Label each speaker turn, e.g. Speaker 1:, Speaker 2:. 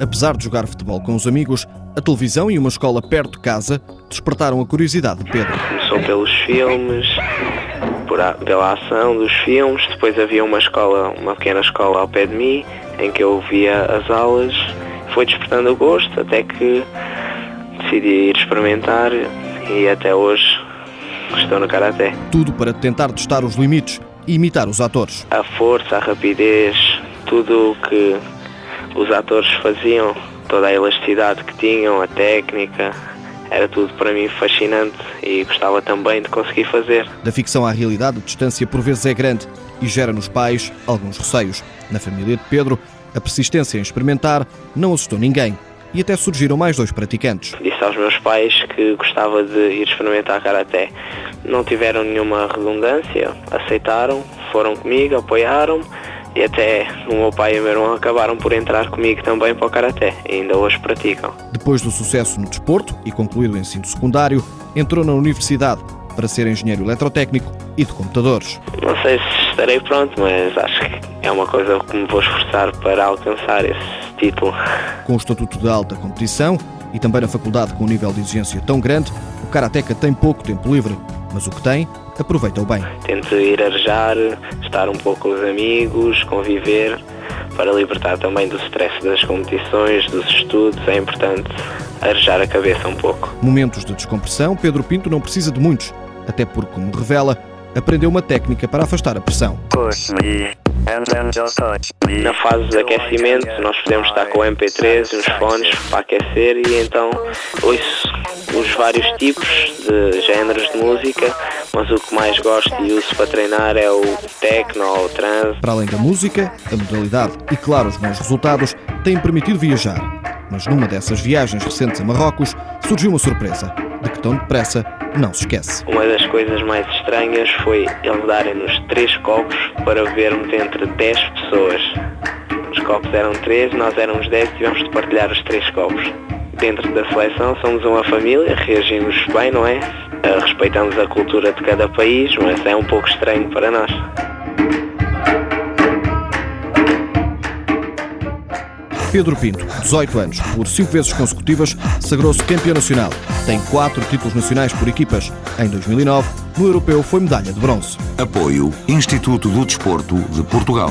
Speaker 1: Apesar de jogar futebol com os amigos, a televisão e uma escola perto de casa despertaram a curiosidade de Pedro.
Speaker 2: Começou pelos filmes, a, pela ação dos filmes, depois havia uma escola, uma pequena escola ao pé de mim, em que eu via as aulas, foi despertando o gosto até que decidi ir experimentar e até hoje estou no Karaté.
Speaker 1: Tudo para tentar testar os limites e imitar os atores.
Speaker 2: A força, a rapidez, tudo o que os atores faziam, toda a elasticidade que tinham, a técnica, era tudo para mim fascinante e gostava também de conseguir fazer.
Speaker 1: Da ficção à realidade, a distância por vezes é grande e gera nos pais alguns receios. Na família de Pedro, a persistência em experimentar não assustou ninguém e até surgiram mais dois praticantes.
Speaker 2: Disse aos meus pais que gostava de ir experimentar karaté. Não tiveram nenhuma redundância, aceitaram, foram comigo, apoiaram-me e até o meu pai e o meu irmão acabaram por entrar comigo também para o Karaté e ainda hoje praticam.
Speaker 1: Depois do sucesso no desporto e concluído o ensino secundário, entrou na universidade para ser engenheiro eletrotécnico e de computadores.
Speaker 2: Não sei se estarei pronto, mas acho que é uma coisa que me vou esforçar para alcançar esse título.
Speaker 1: Com o estatuto de alta competição e também na faculdade com um nível de exigência tão grande, o Karateka tem pouco tempo livre, mas o que tem aproveita-o bem.
Speaker 2: Tento ir arejar, estar um pouco com os amigos, conviver, para libertar também do stress das competições, dos estudos. É importante arejar a cabeça um pouco.
Speaker 1: Momentos de descompressão, Pedro Pinto não precisa de muitos, até porque, como revela, aprendeu uma técnica para afastar a pressão.
Speaker 2: Na fase de aquecimento, nós podemos estar com o MP3 e os fones para aquecer e então ouço os vários tipos de géneros de música, mas o que mais gosto e uso para treinar é o techno ou o trance.
Speaker 1: Para além da música, a modalidade e, claro, os bons resultados têm permitido viajar. Mas numa dessas viagens recentes a Marrocos surgiu uma surpresa, de que tão depressa não se esquece.
Speaker 2: Uma das coisas mais estranhas foi eles darem-nos três copos para bebermos entre 10 pessoas. Os copos eram três, nós éramos 10 e tivemos de partilhar os três copos. Dentro da seleção somos uma família, reagimos bem, não é? Eh, respeitamos a cultura de cada país, mas é um pouco estranho para nós.
Speaker 1: Pedro Pinto, 18 anos, por cinco vezes consecutivas, sagrou-se campeão nacional. Tem quatro títulos nacionais por equipas. Em 2009, no Europeu foi medalha de bronze.
Speaker 3: Apoio Instituto do Desporto de Portugal.